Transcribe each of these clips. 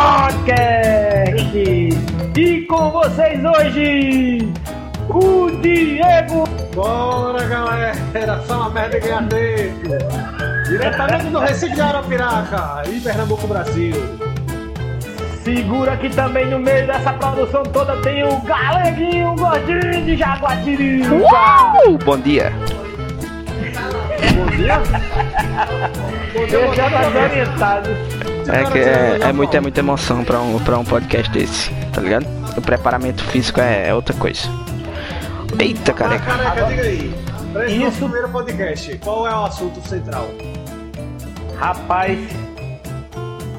Podcast. E com vocês hoje, o Diego. Bora, galera! Só uma merda ganhar tempo! Diretamente do Recife de Arapiraca, em Pernambuco, Brasil. Segura que também no meio dessa produção toda tem o Galeguinho Gordinho de Jaguatirica. Uh, bom dia. Bom dia! Bom dia, Eu já tá desorientado. É que é, é, muito, é muita emoção pra um, pra um podcast desse, tá ligado? O preparamento físico é, é outra coisa. Eita, Ah, careca. careca, diga aí. Isso. nosso primeiro podcast, qual é o assunto central? Rapaz,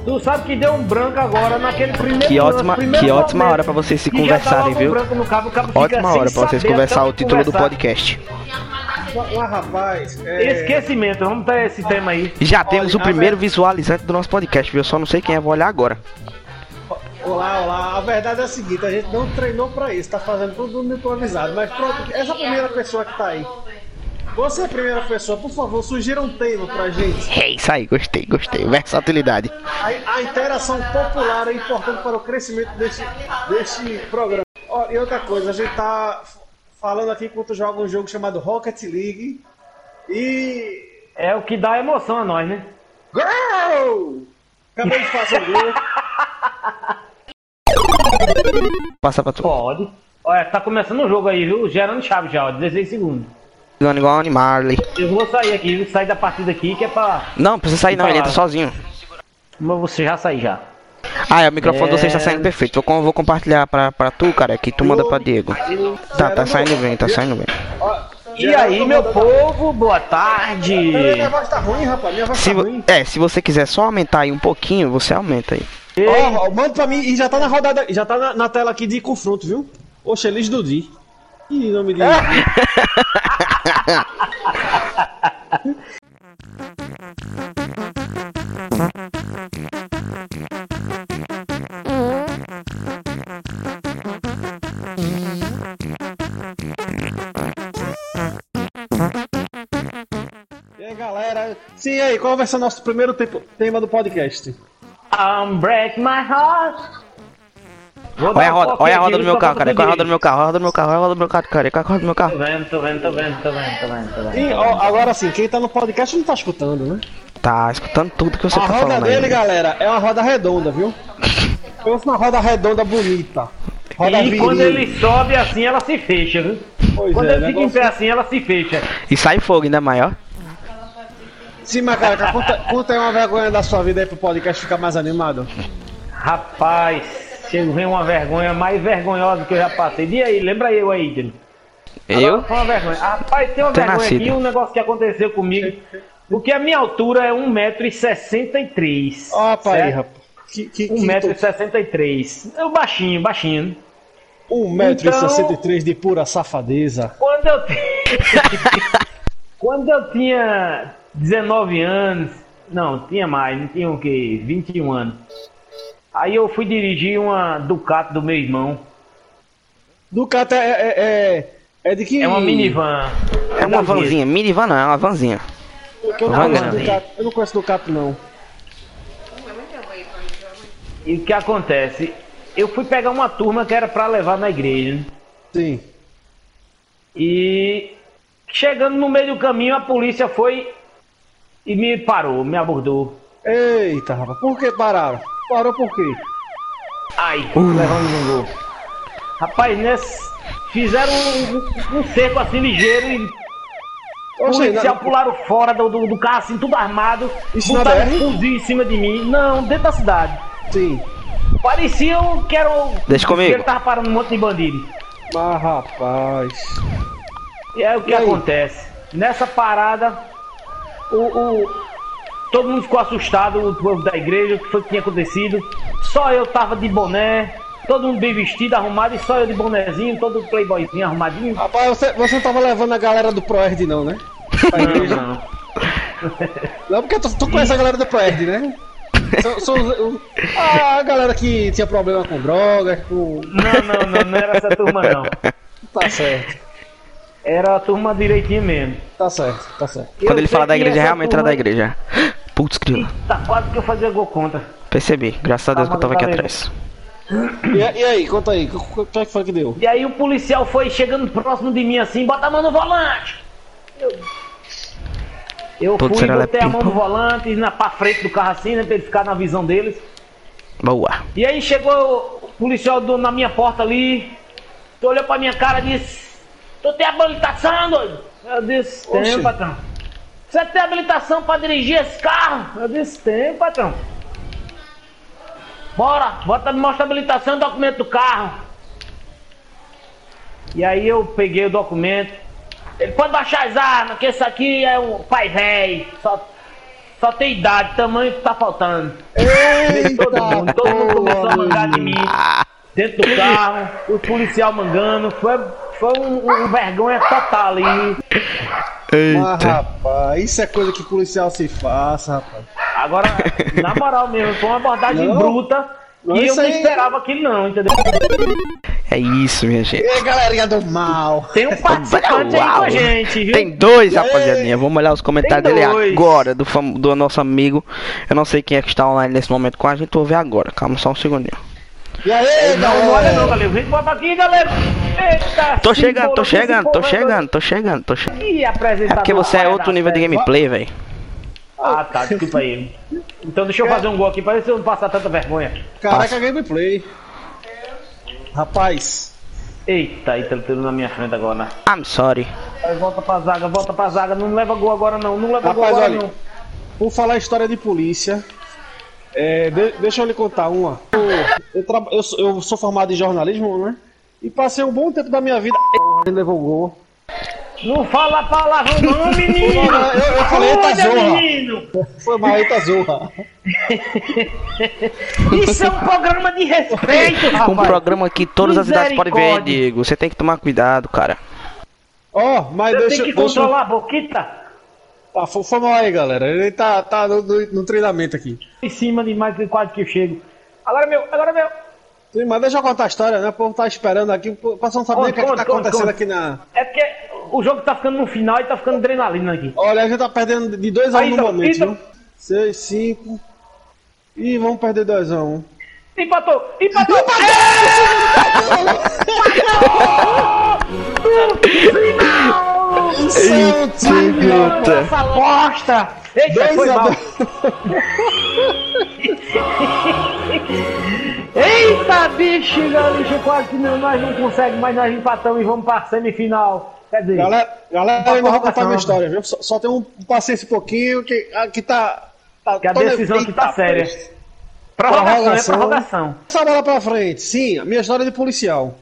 tu sabe que deu um branco agora naquele primeiro Que ótima, primeiro que ótima momento hora pra vocês se conversarem, viu? cabo, Ótima hora pra vocês conversar o título do conversar. podcast. Ah, rapaz, é... Esquecimento, vamos ter esse tema aí. Já temos o primeiro ver- visualizante do nosso podcast, viu? Eu só não sei quem é, vou olhar agora. Olá, olá. A verdade é a seguinte, a gente não treinou pra isso, tá fazendo tudo no improvisado. Mas pronto, essa primeira pessoa que tá aí. Você é a primeira pessoa, por favor, sugira um tema pra gente. É isso aí, gostei, gostei. Versatilidade. A, a interação popular é importante para o crescimento deste, deste programa. Ó, e outra coisa, a gente tá falando aqui enquanto joga um jogo chamado Rocket League. E. É o que dá emoção a nós, né? Gol! Acabei de fazer o gol. Passa pra tu. Pode. Olha, tá começando o jogo aí, viu? Gerando chave já, ó, 16 segundos. Jogando igual um Animarley. Eu vou sair aqui, viu? Sair da partida aqui, que é pra. Não, precisa sair não, ele entra sozinho. Mas você já sair já. Ah, é, o microfone É. de vocês tá saindo perfeito. Vou, vou compartilhar pra, pra tu, cara, que tu manda pra Diego. Tá, tá saindo bem, tá saindo bem. E aí, meu povo, boa tarde. Minha voz tá ruim, rapaz. Minha voz Se tá ruim. é, se você quiser só aumentar aí um pouquinho, você aumenta aí. Ó, ó, manda pra mim e já tá na rodada. Já tá na, na tela aqui de confronto, viu? Oxe, Elis Dudi. Ih, nome de. E aí, galera? Sim, e aí, qual vai ser o nosso primeiro tema do podcast? I'm break my heart. Olha a roda, olha a roda do meu carro, cara. Olha a roda do meu carro, olha a roda do meu carro, olha a roda do meu carro, cara. Olha a roda do meu Tô carro. vendo, tô vendo, tô vendo, tô vendo, tô vendo, tô vendo. Sim, ó, agora sim, quem tá no podcast não tá escutando, né? Tá escutando tudo que você a tá roda falando dele, aí. galera, é uma roda redonda, viu? Pensa uma roda redonda bonita. Roda E viril. quando ele sobe assim, ela se fecha, viu? Pois Quando é, ele fica em pé assim, ela se fecha. E sai fogo ainda maior. Sim, mas cara, conta, conta aí uma vergonha da sua vida aí pro podcast ficar mais animado. Rapaz, chego vem uma vergonha mais vergonhosa que eu já passei. E aí, lembra eu aí, Dino? Eu? Agora, Foi uma vergonha. Rapaz, tem uma Ter vergonha nascido. aqui, um negócio que aconteceu comigo. Porque a minha altura é 1,63m. Ó, pai, certo? rapaz. Que, que, que 1,63m. Eu baixinho, baixinho. 1,63m de pura safadeza. Quando eu, Quando eu tinha 19 anos, não, tinha mais, não tinha o quê? 21 anos. Aí eu fui dirigir uma Ducati do meu irmão. Ducati é, é, é, é de que... É uma minivan. É uma vanzinha, minivan não, é uma vanzinha. Eu não, Van conheço. Ducati, eu não conheço Ducati, não. E o que acontece? Eu fui pegar uma turma que era pra levar na igreja. né? Sim. E chegando no meio do caminho, a polícia foi e me parou, me abordou. Eita, rapaz, por que pararam? Parou por quê? Ai, levando no gol. Rapaz, nesse, fizeram um, um- um cerco assim ligeiro e Oxe, policial na- pularam fora do, do, do carro assim, tudo armado. Isso botaram BR? um fuzil em cima de mim. Não, dentro da cidade. Sim. Pareciam que eram. Deixa comigo. que Ele tava parando um monte de bandido. Mas, rapaz... E é o que E aí? acontece. Nessa parada, o, o- todo mundo ficou assustado, o povo da igreja, o que foi que tinha acontecido. Só eu tava de boné, todo mundo bem vestido, arrumado, e só eu de bonezinho, todo playboyzinho arrumadinho. Rapaz, você, você não tava levando a galera do Proerd, não, né? Pra igreja. Não, não. Não, porque tu, tu conhece a galera do Proerd, né? São, são os- o- a galera que tinha problema com drogas, com. Não, não, não, não era essa turma não. Tá certo, Era a turma direitinho mesmo. tá certo, tá certo. Quando Eu ele fala da igreja, realmente era turma- da igreja. Putz, grila. Tá quase que eu fazia gol contra. Percebi. Graças a Deus que eu tava aqui Tá, atrás. E, e aí, conta aí, o que é que foi que deu? E aí o policial foi chegando próximo de mim assim, bota a mão no volante. Eu, eu Todo fui, botei a mão no volante, na, pra frente do carro assim, né, pra ele ficar na visão deles. Boa. E aí chegou o policial do- na minha porta ali, tu olhou pra minha cara e disse, tu tem habilitação, doido? Eu disse, tenho, patrão. Você tem habilitação pra dirigir esse carro? Eu disse, tenho, patrão. Bora, bota me mostra a habilitação e o documento do carro. E aí eu peguei o documento. Ele pode baixar as armas, que esse aqui é o pai velho. Só, só tem idade, tamanho que tá faltando. todo mundo, todo mundo começou a mangar de mim. Dentro do carro, o policial mangando. Foi, foi um, um vergonha total ali. Mas, Eita. rapaz, isso é coisa que policial se faça, rapaz. Agora, na moral mesmo, foi uma abordagem Não. bruta. Não, e eu não aí- esperava aquilo não, entendeu? É isso, minha gente. E aí, galerinha do mal? Tem um participante aí com a gente, viu? Tem dois, rapaziadinha. Vamos olhar os comentários dele agora, do, fam- do nosso amigo. Eu não sei quem é que está online nesse momento com a gente, vou ver agora. Calma só um segundinho. E aí, Não, não olha não, galera? Vem bota aqui, galera. Eita, Tô chegando, tô chegando, tô chegando, tô chegando, tô chegando. Ih, É porque você é outro nível de certo. gameplay, velho. Ah, tá, desculpa aí. Então deixa eu fazer um gol aqui pra ver se eu não passar tanta vergonha. Caraca, gameplay. Rapaz, Eita, Ítalo tudo na minha frente agora. né? I'm sorry. Aí volta pra zaga, volta pra zaga. Não leva gol agora não, não leva gol rapaz, agora olha, não. por falar história de polícia, é, de- deixa eu lhe contar uma. Eu, eu, eu sou- eu sou formado em jornalismo, né? E passei um bom tempo da minha vida. Ele levou gol. Não fala palavrão não, menino. Eu- eu falei, eita, zorra. menino. Foi mal, eita zorra. Isso é um programa de respeito, Um rapaz. programa que todas as idades podem ver. Diego. Você tem que tomar cuidado, cara. Ó, mas Eu deixa, tenho que deixa controlar a boquita Tá, foi, foi mal aí, galera. Ele tá, tá no, no- no treinamento aqui. em cima de mais de quase que eu chego. Agora é meu, agora é meu. Sim, mas deixa eu contar a história, né? O povo tá esperando aqui. O pessoal não sabe nem o que, é que tá conta, acontecendo conta. aqui na. É porque o jogo tá ficando no final e tá ficando adrenalina aqui. Olha, a gente tá perdendo de 2 a 1 Aí, no então, momento, então. viu? 6, 5. Ih, vamos perder 2 a 1 Empatou! Empatou! Puta. Essa bosta! Eita, 2 foi a mal! 2 Eita, bicho, gaúcho, quase que não, nós não conseguimos, mas nós empatamos e vamos pra semifinal. Quer dizer, Galera, galera eu ainda vou contar prorrogação. minha história, viu? Só, só tem um paciência um pouquinho que aqui tá. tá que a decisão aqui tá Eita, séria. peste. Prorrogação, é prorrogação. prorrogação. Essa bola pra frente, sim, a minha história de policial.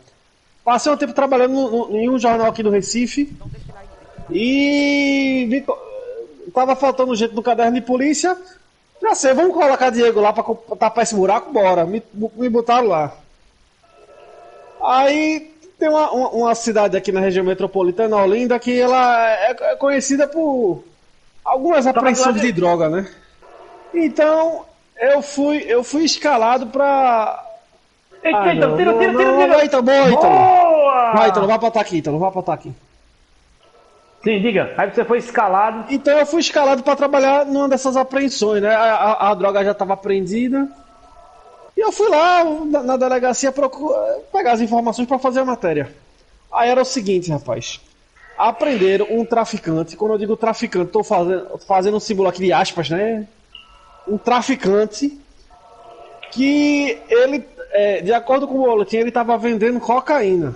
Passei um tempo trabalhando no- no- em um jornal aqui do Recife. E tava faltando gente no caderno de polícia. Já sei, vamos colocar Diego lá pra tapar esse buraco? Bora. Me, me botaram lá. Aí tem uma, uma, uma cidade aqui na região metropolitana, Olinda, que ela é, é conhecida por algumas apreensões de droga, né? Então, eu fui, eu fui escalado pra. Eita, Ah, Ítalo, tira, tira, tira, tira. vai, Ítalo, boa, Ítalo. Vai, Ítalo, vai pra ataque, Ítalo, vai pra ataque. Sim, diga. Aí você foi escalado. Então eu fui escalado para trabalhar numa dessas apreensões, né? A, a- a droga já estava apreendida. E eu fui lá na, na delegacia procu- pegar as informações para fazer a matéria. Aí era o seguinte, rapaz. Aprenderam um traficante. Quando eu digo traficante, estou fazendo, fazendo um símbolo aqui de aspas, né? Um traficante que ele, é, de acordo com o boletim, ele estava vendendo cocaína.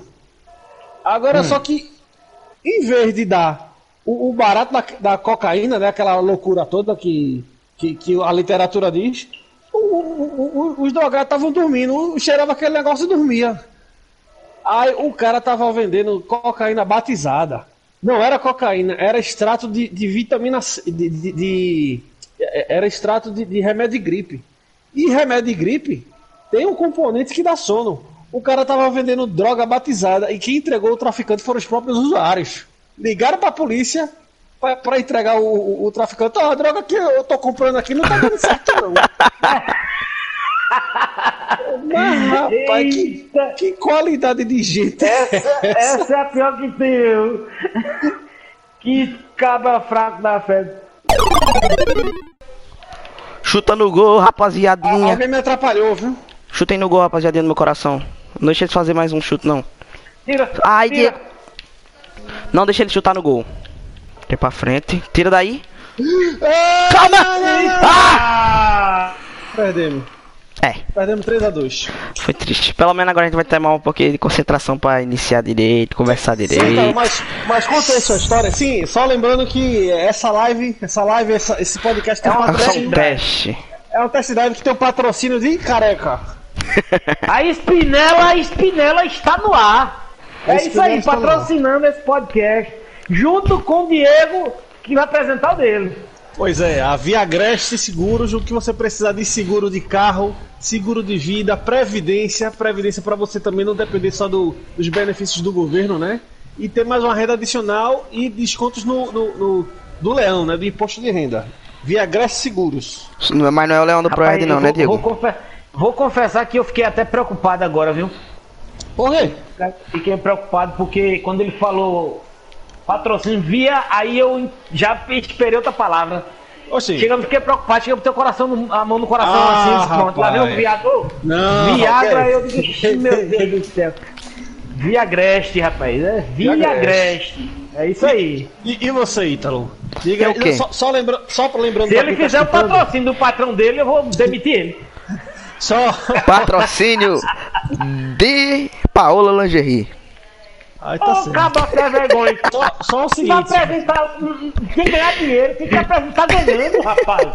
Agora só que em vez de dar o, o barato da, da cocaína, né, aquela loucura toda que, que, que a literatura diz, o- o- os drogados estavam dormindo, cheirava aquele negócio e dormia. Aí o cara tava vendendo cocaína batizada. Não era cocaína, era extrato de, de vitamina C, de, de- de- era extrato de remédio de gripe. E remédio de gripe tem um componente que dá sono. O cara tava vendendo droga batizada e quem entregou o traficante foram os próprios usuários. Ligaram pra polícia pra, pra entregar o, o, o traficante. Ó, a droga que eu tô comprando aqui não tá dando certo, não. Mas, rapaz, que, Eita. que qualidade de gente. é essa? Essa é a pior que tem. eu. Que cabra fraco da fé. Chuta no gol, rapaziadinha. Alguém me atrapalhou, viu? Chutem no gol, rapaziadinha, no meu coração. Não deixa ele fazer mais um chute, não. Tira. Ai, tira. Diego. Não deixa ele chutar no gol. Tira pra frente. Tira daí. Calma! Ah! Perdemos. É, Perdemos 3x2. foi triste. Pelo menos agora a gente vai ter mais um pouquinho de concentração pra iniciar direito, conversar Sim, cara, direito. mas, mas conta aí sua história. Sim, só lembrando que essa live, essa live, essa- esse podcast tem É só um teste. É um test drive que tem um patrocínio de careca. A Espinela, a Espinela está no ar. A É isso aí, patrocinando esse podcast. Junto com o Diego, que vai apresentar o dele. Pois é, a Viagreste Seguros, o que você precisar de seguro de carro, seguro de vida, previdência, previdência para você também não depender só do- dos benefícios do governo, né? E ter mais uma renda adicional e descontos no, no- no- do leão, né? Do imposto de renda. Viagreste Seguros. Não é- Mas não é o Leão do Proerd não, né, Diego? Vou, confe- vou confessar que eu fiquei até preocupado agora, viu? Por quê? Fiquei preocupado porque quando ele falou patrocínio via, aí eu já esperei outra palavra. Oxi. Chega, fiquei preocupado, chega com teu coração, a mão no coração Ah, assim, pronto. Lá vem o viador. Não, Viagra, ok. eu digo, "Ixi, meu Deus do céu. Viagreste, rapaz. É Viagreste. É isso aí. E, e você, Ítalo? Diga É o quê? Só, só, lembra, só lembrando Se ele fizer o patrocínio do patrão dele, eu vou demitir ele. Só. Patrocínio de Paola Lingerie. Aí tá certo. cabra sem vergonha. Só, só o seguinte. apresentar, hum, hum, tem que ganhar dinheiro, tem que apresentar ganhando, rapaz.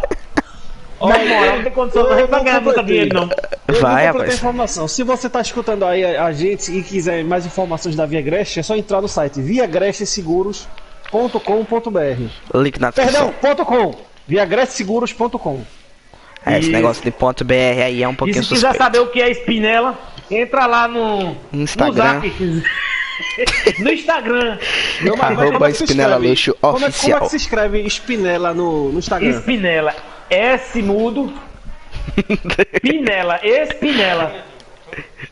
Na moral, não tem condição, eu não vai não ganhar muito dinheiro, não. Eu Vai, rapaz. informação. Se você está escutando aí a, a gente e quiser mais informações da Via Greste, é só entrar no site viagresteseguros.com.br. Link na descrição. Perdão, ponto .com. viagresteseguros.com. É, esse negócio de ponto BR aí é um pouquinho se quiser suspeito. saber o que é espinela, entra lá no Instagram. No, zap. no Instagram. Não, Arroba como é que se Espinela escreve? Luxo como é, como é Oficial. que se escreve Espinela no, no Instagram? Espinela. S mudo. Pinela. Espinela.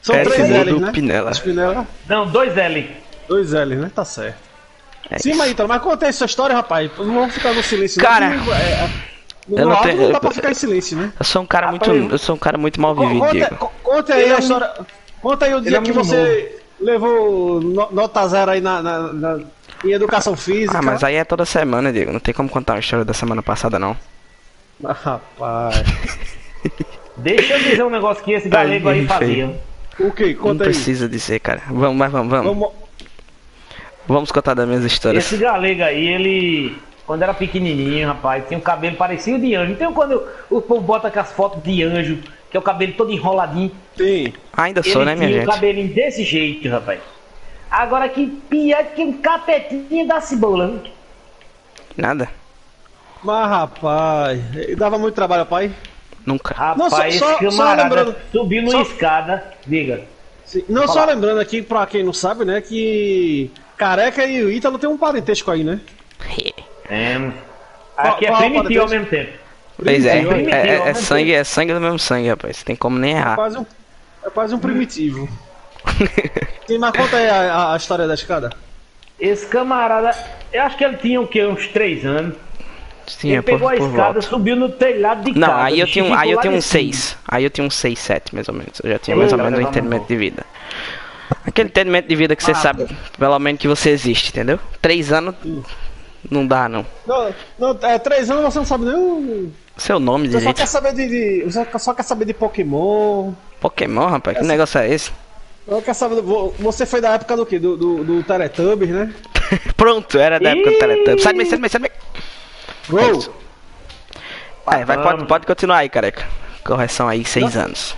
São S três mudo, L's, né? Pinela. Espinela, Não, dois L. dois L's, né? Tá certo. É Sim, isso. mas então, mas conta aí sua história, rapaz. Não vamos ficar no silêncio. não, Cara, que, é, é, no eu não tenho- não dá pra ficar em silêncio, né? Eu sou um cara muito. Rapaz, Eu sou um cara muito mal vivido, Conta, Diego. co- conta aí Ele é a história. Conta aí o dia é que muito você levou no- nota zero aí na, na- na- em educação física. Ah, mas aí é toda semana, Diego. Não tem como contar uma história da semana passada, não. Ah, rapaz. Deixa eu dizer um negócio que esse galego aí fazia. O que? Não Conta aí. precisa dizer, cara. Vamos, mas vamos, vamos. Vamos... Vamos contar das minhas histórias. Esse galego aí, ele. Quando era pequenininho, rapaz, tinha um cabelo parecido de anjo. Então quando o povo bota com as fotos de anjo, que é o cabelo todo enroladinho. Tem. Ainda Ele sou, né, minha tinha o gente? cabelinho desse jeito, rapaz. Agora que pior que um capetinho da cebola. né? Nada. Mas, rapaz, dava muito trabalho, pai. Nunca. Rapaz, Não, só- esse só- só camarada lembrando- subiu numa só- escada. Diga. Sim. Não, só lembrando aqui, pra quem não sabe, né, que Careca e o Ítalo tem um parentesco aí, né? É. Aqui é primitivo ao mesmo tempo. Pois é, é, é, é sangue, é sangue do mesmo sangue, rapaz. Tem como nem É errar. quase um, é quase um primitivo. Sim, mas conta aí a, a- a história da escada. Esse camarada, eu acho que ele tinha o quê? Uns três anos. Sim, ele é por, pegou a por escada, volta. subiu no telhado de Não, casa. aí eu tinha, um- aí eu tinha um de cima. 6. Aí eu tinha um 6, 7, mais ou menos. Eu já tinha Eu mais ou menos um levava entendimento de vida. Aquele entendimento de vida que você sabe, pelo menos que você existe, entendeu? Três anos não dá, não. Não, não, é três anos você não sabe nem o. Seu nome Você só direito. quer saber de, de- Você só quer saber de Pokémon. Pokémon, rapaz, que negócio é esse? Eu quero saber. vo- Você foi da época do quê? Do, do, do Teletubbies, né? Pronto, era da época do! Teletubbies. Sai sai sai meio. Gol! Vai, vai, pode, pode continuar aí, careca. Correção aí, seis anos.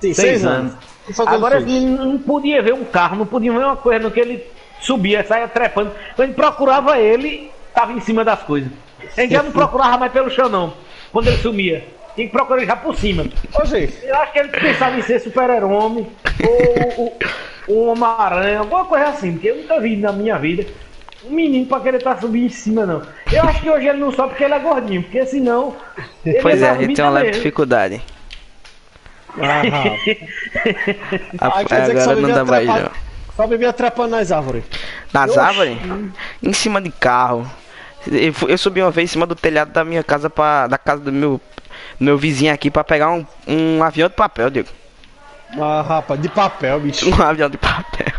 Tem Seis seis anos. anos. Agora ele não podia ver um carro, não podia ver uma coisa no que ele subia, saia trepando. Quando a gente procurava ele, tava em cima das coisas. A gente já não procurava mais pelo chão, não. Quando ele sumia. Tinha que procurar ele já por cima. Eu acho que ele pensava em ser super-homem, ou ou um Homem-Aranha, alguma coisa assim, porque eu nunca vi na minha vida um menino pra querer estar subindo em cima, não. Eu acho que hoje ele não sobe porque ele é gordinho, porque senão. ele Pois é, a dar gente vida tem uma leve dificuldade. Ah, A- Aí quer dizer que Agora não dá mais, não. Só vivia trepando nas árvores. Nas Oxi. árvores? Em cima de carro. Eu, subi uma vez em cima do telhado da minha casa para da casa do meu meu vizinho aqui pra pegar um, um avião de papel, Diego. Ah, rapaz, de papel, bicho. Um avião de papel.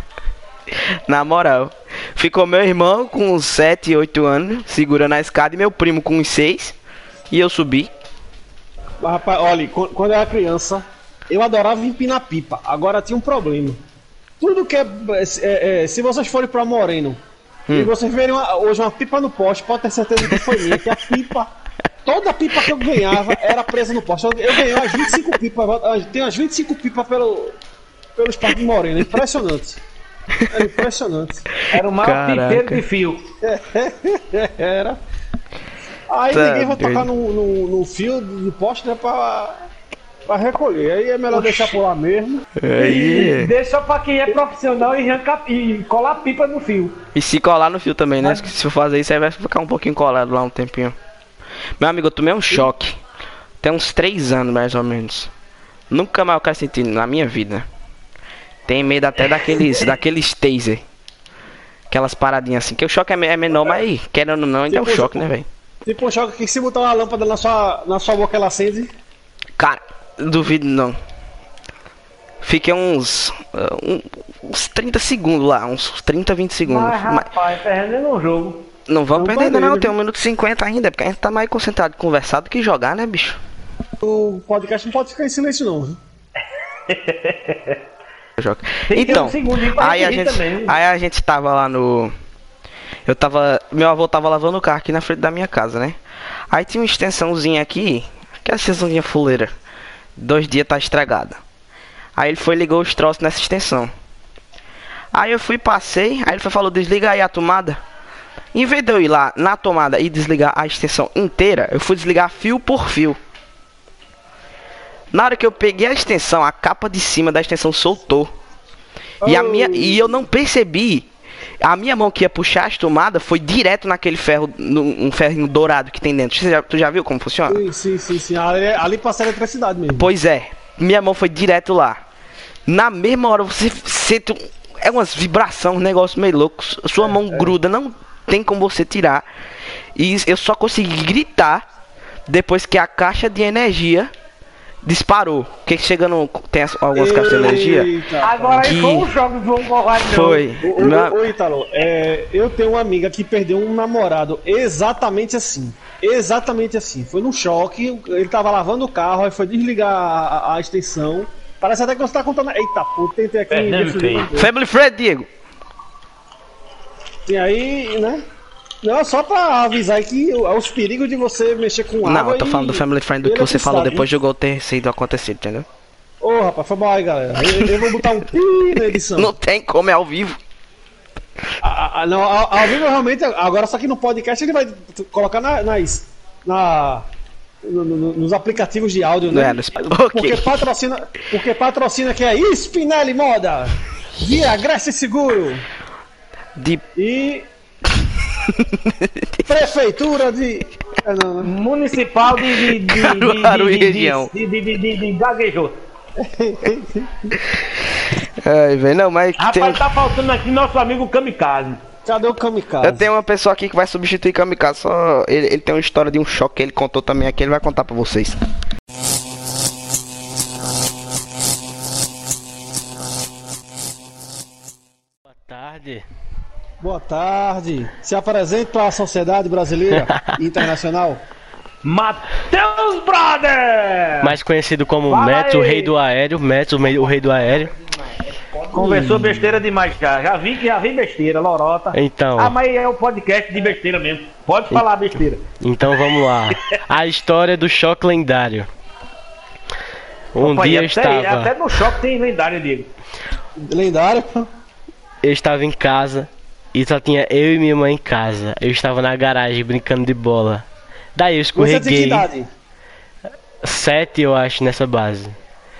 Na moral. Ficou meu irmão com uns 7, 8 anos, segurando a escada, e meu primo com uns 6. E eu subi. Mas, rapaz, olha, qu- quando eu era criança, eu adorava empinar pipa. Agora tinha um problema. Tudo que é. é- é, se vocês forem pra Moreno e vocês verem uma- hoje uma pipa no poste, pode ter certeza que foi minha, que a pipa. Toda pipa que eu ganhava era presa no poste. Eu, eu ganhei umas 25 pipas. Tenho umas 25 pipas pelo, pelo espaço de Moreno. Impressionante. É impressionante. Era o maior Caraca. pipeiro de fio. Era. Aí Tá ninguém vai doido. tocar no, no, no fio de poste, né, pra, pra recolher. Aí é melhor deixar por lá mesmo. Aí. Deixa pra quem é profissional e, arranca, e colar pipa no fio. E se colar no fio também, né? Se eu fazer isso, aí vai ficar um pouquinho colado lá um tempinho. Meu amigo, eu tomei um choque. Tem uns 3 anos mais ou menos. Nunca mais eu quero sentir na minha vida. Tem medo até daqueles, daqueles taser. Aquelas paradinhas assim. Que o choque é, é menor, mas querendo ou não, ainda é um Tipo, choque, né, velho? Tipo um choque que se botar uma lâmpada na sua, na sua boca ela acende. Cara, duvido não. Fiquei uns, um- uns 30 segundos lá, uns 30, 20 segundos. Mas, Mas rapaz, perdendo um jogo. não vamos não perder ainda não, tem 1 minuto e 50 ainda, porque a gente tá mais concentrado em conversar do que jogar, né, bicho? O podcast não pode ficar em silêncio, não. viu? Então, um segundinho pra aí a, gente, também. aí a gente tava lá no. Eu tava. Meu avô tava lavando o carro aqui na frente da minha casa, né? Aí tinha uma extensãozinha aqui, que é a extensãozinha fuleira. Dois dias tá estragada. Aí ele foi ligou os troços nessa extensão. Aí eu fui, passei, aí ele falou, desliga aí a tomada. Em vez de eu ir lá na tomada e desligar a extensão inteira, eu fui desligar fio por fio. Na hora que eu peguei a extensão, a capa de cima da extensão soltou. E, a minha, e eu não percebi. A minha mão que ia puxar as tomadas foi direto naquele ferro, um ferrinho dourado que tem dentro. Você já, tu já viu como funciona? Sim, sim, sim, sim. Ali, ali passa a eletricidade mesmo. Pois é, minha mão foi direto lá. Na mesma hora você sente. É umas vibração, um negócio meio louco. Sua mão gruda, não tem como você tirar. E eu só consegui gritar depois que a caixa de energia disparou. Porque chega no. Tem as- algumas caixas de energia. Agora aí Que- foi um jogo do João Covarde, não. Foi. Ô, ô, Ítalo, é, eu tenho uma amiga que perdeu um namorado exatamente assim. Exatamente assim. Foi num choque, ele tava lavando o carro, aí foi desligar a, a- a extensão. Parece até que você tá contando. Eita, pô, tentei aqui. Lembra. Family Friend, Diego. E aí, né? Não, só pra avisar que o- os perigos de você mexer com água. Não, eu tô falando do Family Friend do que você falou depois do gol ter sido acontecido, entendeu? Ô, rapaz, foi mal aí, galera. Eu, eu vou botar um pi na edição. Não tem como, é ao vivo. Ah, ah, não, ao, ao vivo realmente, agora só que no podcast ele vai colocar na, nas. Na, no- no- nos aplicativos de áudio, né? É, no Sp- ok. Porque patrocina. Porque patrocina que é Spinelli Moda! Via Grécia Seguro! De E. Prefeitura de. Não, né? Municipal de. de, de, de, Caruaru de, e de, região. de, de, de, de, de gaguejou. Ai, velho, não, mas tem, Rapaz, tá faltando aqui nosso amigo Kamikaze. Cadê o Kamikaze? eu tenho uma pessoa aqui que vai substituir Kamikaze, só ele, ele tem uma história de um choque que ele contou também aqui, ele vai contar pra vocês. Boa tarde. Boa tarde. Se apresente para a sociedade brasileira e internacional. Matheus Brother! Mais conhecido como Mets, o rei do aéreo. Mets, o, o rei do aéreo. Conversou besteira demais já. Já vi que já vi besteira, lorota. Então. Ah, mas é o podcast de besteira mesmo. Pode falar besteira. Então vamos lá. A história do choque lendário. Um Opa, dia eu até, estava, até no choque tem lendário, Diego. Lendário. eu estava em casa e só tinha eu e minha mãe em casa. Eu estava na garagem brincando de bola. Daí eu Você escorreguei. idade? Sete, eu acho, nessa base.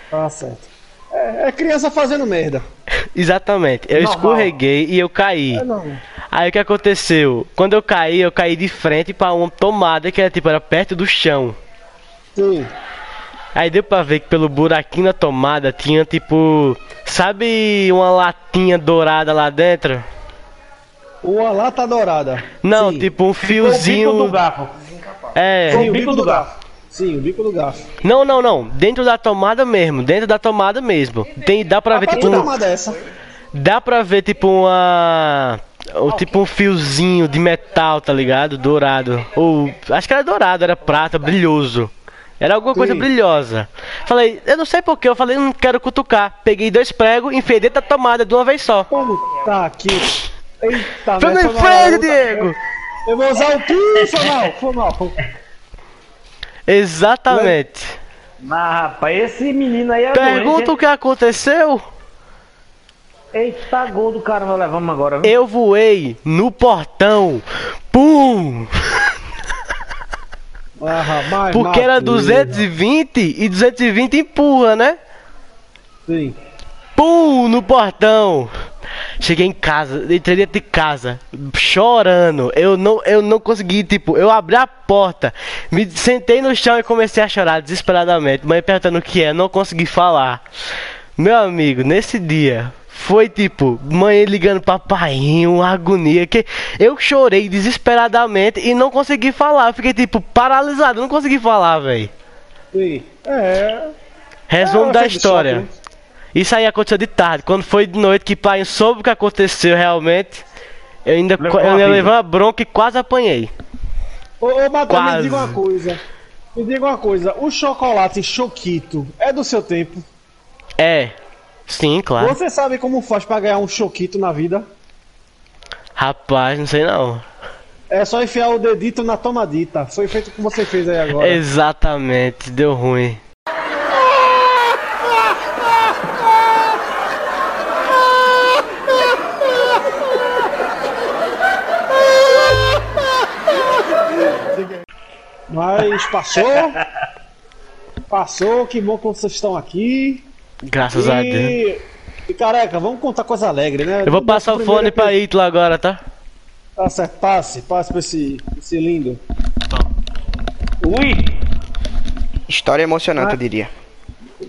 Tá certo. É, é criança fazendo merda. Exatamente. Eu Normal. escorreguei e eu caí. É. Aí o que aconteceu? Quando eu caí, eu caí de frente para uma tomada que era tipo era perto do chão. Sim. Aí deu pra ver que pelo buraquinho na tomada tinha tipo, sabe, uma latinha dourada lá dentro? Uma lata dourada. Não, Sim. tipo um O bico do fiozinho. garfo. É. Sim, o bico do garfo. Sim, o bico do garfo. Não, não, não. Dentro da tomada mesmo. Dentro da tomada mesmo. Tem, dá pra ver tipo um, tomada é essa? Dá pra ver tipo uma. Ou tipo um fiozinho de metal, tá ligado? Dourado. Ou. Acho que era dourado, era prata, brilhoso. Era alguma coisa Sim. brilhosa. Falei, eu não sei porquê, eu falei, não quero cutucar. Peguei dois pregos, enfiei dentro da tomada de uma vez só. Como tá aqui? Eita, Foi né, no mal, freio, eu- Diego! Eu vou usar o que? Foi mal, foi mal. foi- Exatamente. Mas, rapaz, esse menino aí é Pergunta o que aconteceu. Eita, gol do caramba, levamos agora. viu? Eu voei no portão. Pum! Ah, rapaz, Porque era matei. 220 e 220 empurra, né? Sim. Pum, no portão. Cheguei em casa, entrei dentro de casa, chorando. Eu não, eu não consegui, tipo, eu abri a porta, me sentei no chão e comecei a chorar desesperadamente. Mãe perguntando o que é, não consegui falar. Meu amigo, nesse dia foi tipo, mãe ligando pra pai, uma agonia que eu chorei desesperadamente e não consegui falar. Fiquei tipo paralisado, não consegui falar, velho. Sim. É. Resumo É, da história. Isso aí aconteceu de tarde. Quando foi de noite que pai soube o que aconteceu realmente, eu ainda, Levou eu ainda levei uma bronca e quase apanhei. Ô, ô Matheus, me diga uma coisa. Me diga uma coisa. O chocolate choquito é do seu tempo? É. Sim, claro. Você sabe como faz pra ganhar um choquito na vida? Rapaz, não sei não. É só enfiar o dedito na tomadita. Foi feito como você fez aí agora. Exatamente, deu ruim. Mas passou. passou, que bom que vocês estão aqui. Graças a Deus. E, e careca, vamos contar coisa alegre, né? Eu vou Nosso passar o fone pra Ítalo agora, tá? Tá certo, passe, passe pra esse, esse lindo. Ui! História emocionante, Ah. eu diria.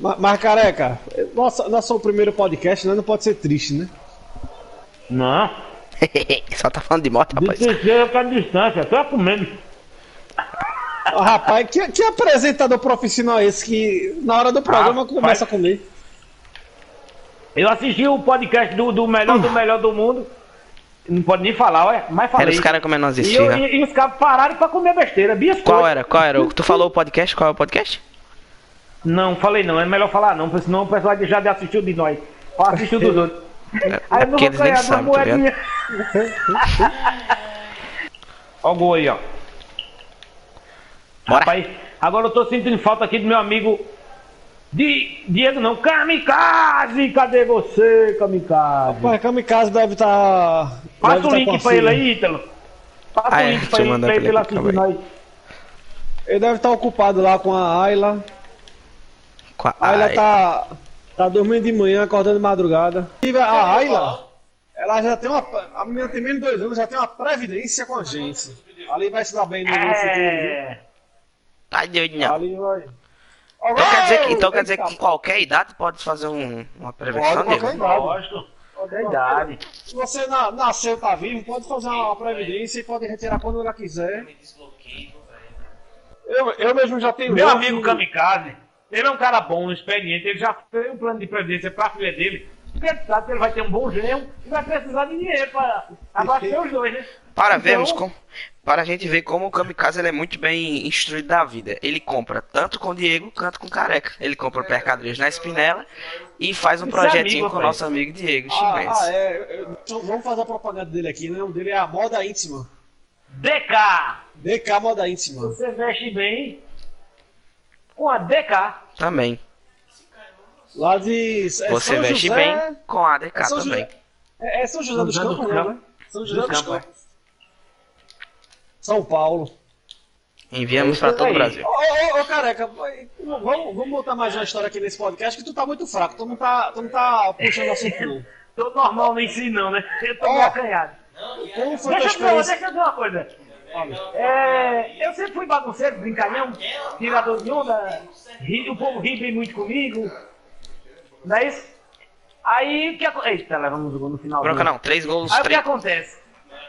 Ma- Mas, careca, nossa, nosso primeiro podcast, né? Não pode ser triste, né? Não. Só tá falando de morte, De rapaz. terceira pra distância, só comendo. Rapaz, que, que apresentador profissional é esse que na hora do programa Rapaz. começa a comer? Eu assisti o podcast do, do melhor do melhor do mundo. Não pode nem falar, olha, mas Era falei. os caras comendo umas e, eu- esfirras. e- e os caras pararam pra comer besteira. Biscoito. Qual era? Qual era? O- Tu falou o podcast? Qual é o podcast? Não, falei não, é melhor falar não, porque senão o pessoal já assistiu de nós. Ou assistiu dos outros. Aí É eu não vou ganhar uma sabem, tá moedinha. Ó o gol aí, ó. Bora. Rapaz, agora eu tô sentindo falta aqui do meu amigo. Di, Diego não, Kamikaze! Cadê você, Kamikaze? Mas Kamikaze deve estar. Tá, Passa deve o tá link com a pra ele aí, Ítalo. Passa Ah, o é, link deixa pra ele, pra pra ele ele, assistir nós. Ele deve estar ocupado lá com a Ayla. Qua- A Ayla Ai, tá, tá dormindo de manhã, acordando de madrugada. E A Ayla, ela já tem uma. A menina tem menos de dois anos, já tem uma previdência com a gente. Ali vai se dar bem no futuro. Tá doido, não. Ali vai. Então quer dizer, que, então quer dizer que com qualquer idade pode fazer um, uma prevenção Pode, qualquer dele? idade. Lógico. Da idade. Se você na- nasceu, tá vivo, pode fazer uma previdência e pode retirar quando ela quiser. Eu, eu mesmo já tenho. Meu amigo que- Kamikaze, ele é um cara bom, experiente, ele já fez um plano de previdência pra filha dele. Porque ele sabe que ele vai ter um bom genro e vai precisar de dinheiro pra abastecer os dois, né? Para Então- vermos com, para a gente ver como o Kamikaze ele é muito bem instruído da vida. Ele compra tanto com o Diego quanto com o Careca. Ele compra mercadorias na Espinela e faz um é projetinho amigo, com o nosso amigo Diego Ah, Chimenez. ah, é. então vamos fazer a propaganda dele aqui, né? O dele é a moda íntima. DK! DK Moda Íntima. Você veste bem com a DK. Também. Lá de. é Você São veste José- bem com a ADK é São também. É, é São José dos Campos, né? São José Dos Campos, Campos. São Paulo. Enviamos para todo o. Brasil. Ô, ô, ô, careca, vamos, vamos botar mais uma história aqui nesse podcast que tu tá muito fraco, tu não tá, tu não tá puxando assunto não. Tô normal nem si não, né? Eu tô meio acanhado. Como foi Deixa eu, experiência? deixa eu dizer uma coisa. É, eu sempre fui bagunceiro, brincalhão, tirador de onda, ri- o povo ri bem muito comigo. Não é isso? Aí o que acontece? Eita, levamos o gol no final. Bronca não, três gols, Aí o que três. acontece?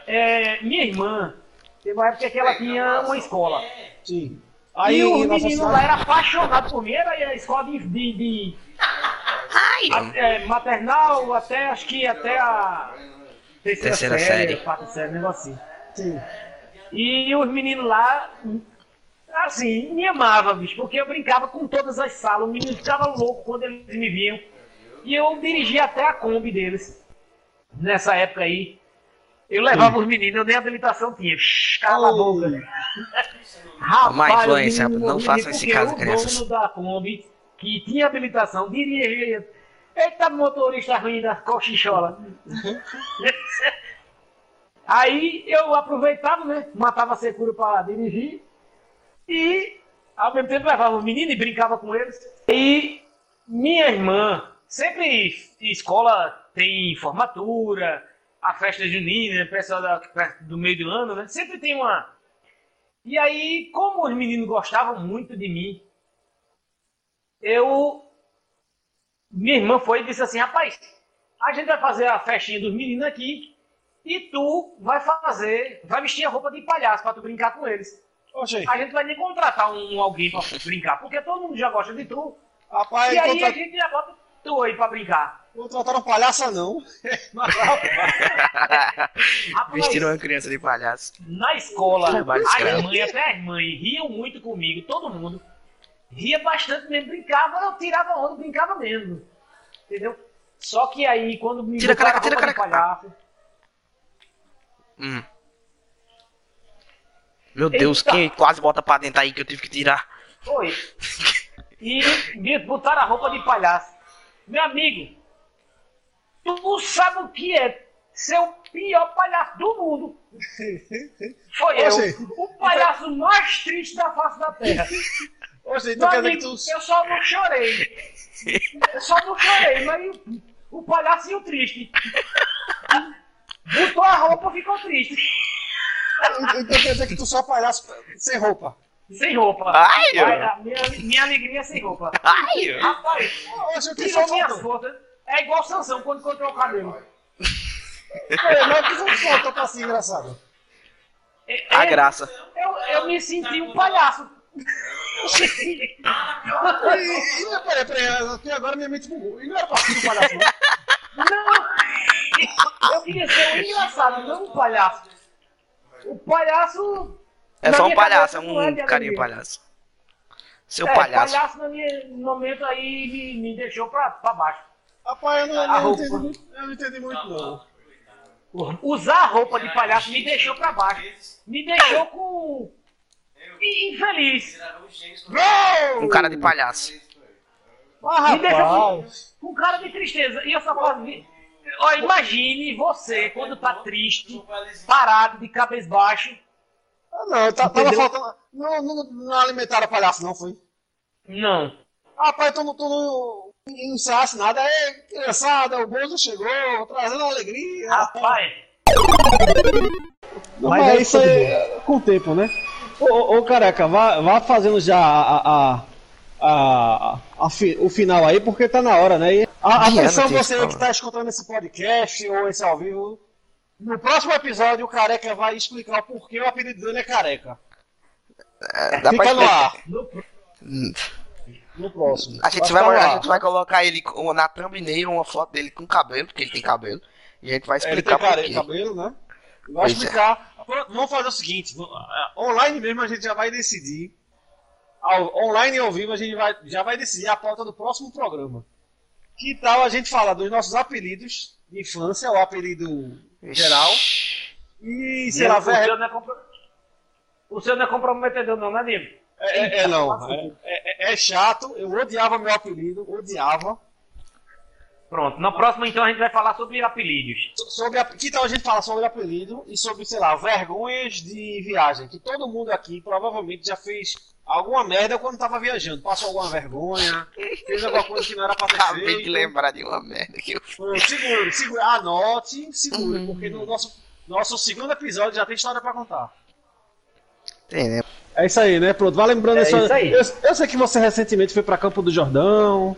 é, minha irmã, teve uma época que ela tinha uma escola. Sim. Aí e o menino cidade- lá era apaixonado por mim, era a escola de, de, de- a- é, maternal até, acho que até a terceira, Terceira série, quarta série, um negócio assim. Sim. E os meninos lá, assim, me amavam, bicho, porque eu brincava com todas as salas. Os meninos ficavam loucos quando eles me viam. E eu dirigia até a Kombi deles. Nessa época aí. Eu levava os meninos, eu nem habilitação tinha. Shhh, Cala a boca. Rapaz, Má influência, os meninos não morriam façam isso em porque casa, o crianças. dono da Kombi, que tinha habilitação, dirigia. Eita, motorista ruim da cochichola. Aí eu aproveitava, né? Matava a secura para dirigir e ao mesmo tempo levava o menino e brincava com eles. E minha irmã, sempre escola tem formatura, a festa junina, pessoal da, do meio do ano, né? Sempre tem uma. E aí, como os meninos gostavam muito de mim, eu. Minha irmã foi e disse assim: rapaz, a gente vai fazer a festinha dos meninos aqui e tu vai fazer, vai vestir a roupa de palhaço pra tu brincar com eles. A gente vai nem contratar um alguém pra brincar, porque todo mundo já gosta de tu. rapaz, E aí a contra... gente já bota tu aí pra brincar. Contrataram palhaça não. Vestiram uma criança de palhaço. na escola, as mães, até as mães, riam muito comigo, todo mundo. Ria bastante mesmo, brincava, eu tirava onda, brincava mesmo. Entendeu? Só que aí, quando me Tira a botaram careca, tira a roupa de careca. palhaço, Hum. Meu Deus, Eita. quem quase bota pra dentro aí que eu tive que tirar? Foi. E me botaram a roupa de palhaço. Meu amigo, tu sabe o que é ser o pior palhaço do mundo? Foi eu. O palhaço mais triste da face da terra. Oxe, Meu então quer dizer que tu... eu só não chorei. Eu só não chorei, mas o, o palhaço e o triste. Botou a roupa, ficou triste. Então quer dizer que tu só palhaço sem roupa. Sem roupa. Ai, Vai, minha, minha alegria é sem roupa. Ai, Rapaz, tira só minhas faltou? fotos. É igual Sansão quando cortou o cabelo. É, mas o que só faltou pra ser engraçado? É- a é- graça. Eu, eu me senti um palhaço. E, e, peraí, peraí, até agora minha mente bugou. E não era pra ser um palhaço não? Não! Eu queria ser um engraçado, não um palhaço. O palhaço. É só um palhaço, é é um carinho palhaço. Seu É, palhaço. palhaço no minha- no momento aí me, me deixou pra, pra baixo. Rapaz, eu não, eu não entendi muito, eu não entendi muito não. Usar a roupa de palhaço me deixou pra baixo. Me deixou com. infeliz. Um cara de palhaço. Ah, Me deixou com, com cara de tristeza. E eu só posso. Ó, imagine você quando tá triste, parado, de cabeça baixa. Ah, não, tá, tava Entendeu? faltando. Não, não, não alimentaram palhaço, não, foi? Não. Rapaz, tu não, tu não ensaiasse nada. É, criançada, o Bozo chegou, trazendo alegria. Rapaz. Não, Mas mas, é isso tudo aí é com o tempo, né? Ô, ô, ô, careca, vá, vá fazendo já a, a, a, a fi- o final aí, porque tá na hora, né? E a, atenção, você aí que que tá escutando esse podcast ou esse ao vivo. No próximo episódio, o careca vai explicar o porquê o apelido dele é careca. É, dá pra Fica no explicar. ar. Hum. No próximo. A gente, vai, no a gente vai colocar ele na thumbnail, uma foto dele com cabelo, porque ele tem cabelo. E a gente vai Ele explicar por care- quê. cabelo, né? Vai Pois é. explicar. Pronto, Vamos fazer o seguinte: ah, online mesmo a gente já vai decidir. Online e ao vivo a gente vai, já vai decidir a pauta do próximo programa. Que tal a gente falar dos nossos apelidos de infância, o apelido geral, e sei lá, o, ver- seu não é compro... o seu não é comprometedor, não, né, Diego? É, é- é não, é, é- é chato. Eu odiava meu apelido, odiava. Pronto. Na próxima, então, a gente vai falar sobre apelidos. So- Sobre a, que tal a gente falar sobre apelido e sobre, sei lá, vergonhas de viagem? Que todo mundo aqui provavelmente já fez alguma merda quando tava viajando. Passou alguma vergonha, fez alguma coisa que não era pra ter Acabei feito. de lembrar de uma merda que eu Pronto, Segure, segure, anote, segure, Uhum. porque no nosso, nosso segundo episódio já tem história pra contar. Tem, né? É isso aí, né? Pronto, vai lembrando É isso isso aí. Eu, eu sei que você recentemente foi pra Campo do Jordão,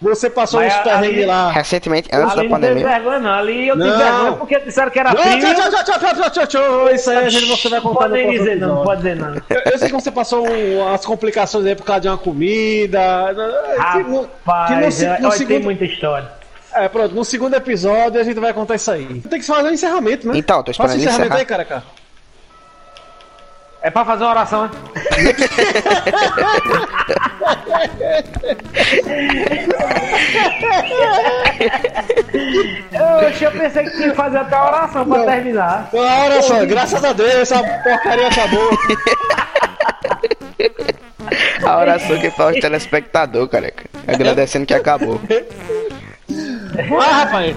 Você passou Mas uns a- perrengues lá. Recentemente, antes Ali da não teve pandemia. vergonha, não. Ali eu tive Não. vergonha porque disseram que era Não, frio. tchau, tchau, tchau, tchau, tchau, tchau, tchau. Isso aí a gente você vai contar no pode dizer, não, pode dizer, não. Eu, eu sei que você passou um- umas complicações aí por causa de uma comida. que no- que no Rapaz, se- é, no olha, tem segundo- muita história. É, pronto, no segundo episódio a gente vai contar isso aí. Tem que fazer o encerramento, né? Então, tô Faça o esperando encerramento encerrar. aí, careca. É pra fazer uma oração, né? Oxe, eu pensei que tinha que fazer até a oração pra Não. terminar. Olha só, graças a Deus, essa porcaria acabou. A oração que faz o telespectador, careca. Agradecendo que acabou. Vai, rapaz.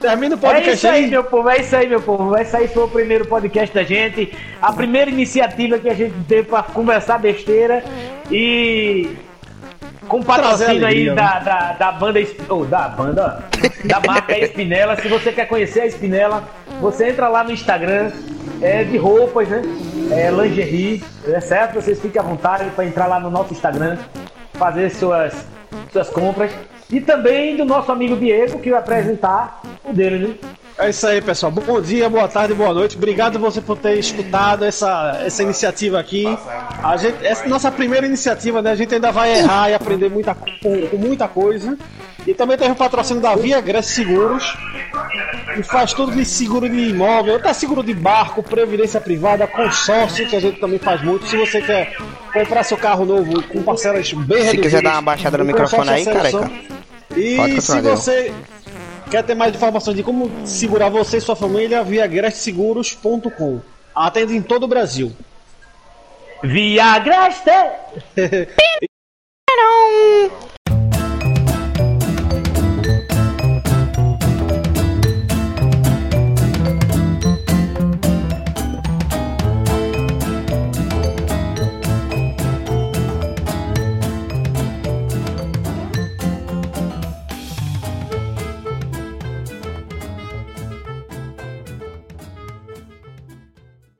Termina o É podcast isso aí, meu povo, é isso aí, meu povo. Vai sair foi o primeiro podcast da gente, a primeira iniciativa que a gente teve pra conversar besteira e com patrocínio aí da, da, da banda, oh, da banda, da marca Espinela. Se você quer conhecer a Espinela, você entra lá no Instagram, é de roupas, né? É lingerie, é certo? Vocês fiquem à vontade para entrar lá no nosso Instagram, fazer suas, suas compras. E também do nosso amigo Diego, que vai apresentar o dele, né? É isso aí, pessoal. Bom dia, boa tarde, boa noite. Obrigado você por ter escutado essa, essa iniciativa aqui. A gente, essa é a nossa primeira iniciativa, né? A gente ainda vai errar e aprender muita, com, com muita coisa. E também teve o patrocínio da Via Grécia Seguros, que faz tudo de seguro de imóvel, até seguro de barco, previdência privada, consórcio, que a gente também faz muito. Se você quer comprar seu carro novo com parcelas bem reduzidas. quiser dar uma baixada no microfone aí, careca. E se você quer ter mais informações de como segurar você e sua família, via gresseguros.com. Atende em todo o Brasil. Via Greste!